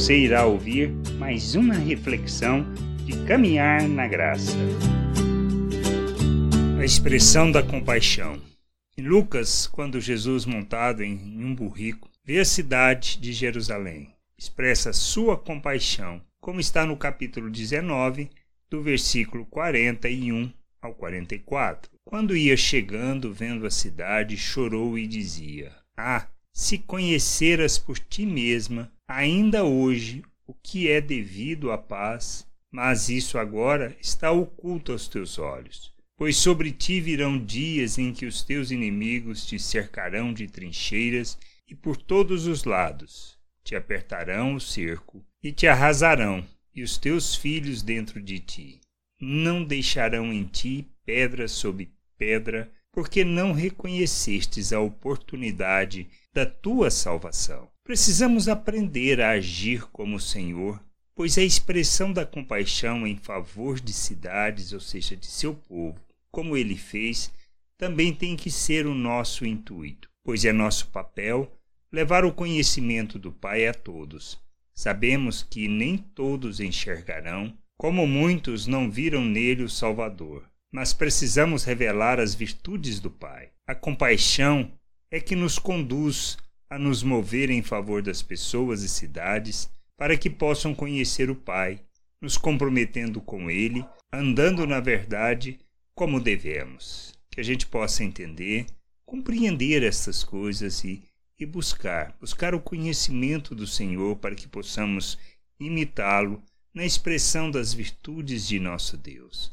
você irá ouvir mais uma reflexão de caminhar na graça. A expressão da compaixão. Em Lucas, quando Jesus, montado em um burrico, vê a cidade de Jerusalém, expressa sua compaixão, como está no capítulo 19, do versículo 41 ao 44. Quando ia chegando, vendo a cidade, chorou e dizia: Ah, se conheceras por ti mesma, ainda hoje, o que é devido à paz, mas isso agora está oculto aos teus olhos. Pois sobre ti virão dias em que os teus inimigos te cercarão de trincheiras e por todos os lados te apertarão o cerco e te arrasarão, e os teus filhos dentro de ti. Não deixarão em ti pedra sobre pedra, porque não reconhecestes a oportunidade da tua salvação. Precisamos aprender a agir como o Senhor, pois a expressão da compaixão em favor de cidades, ou seja, de seu povo, como ele fez, também tem que ser o nosso intuito, pois é nosso papel levar o conhecimento do Pai a todos. Sabemos que nem todos enxergarão, como muitos não viram nele o Salvador, mas precisamos revelar as virtudes do Pai. A compaixão é que nos conduz a nos mover em favor das pessoas e cidades para que possam conhecer o Pai, nos comprometendo com Ele, andando na verdade como devemos. Que a gente possa entender, compreender estas coisas e, e buscar, buscar o conhecimento do Senhor para que possamos imitá-lo na expressão das virtudes de nosso Deus.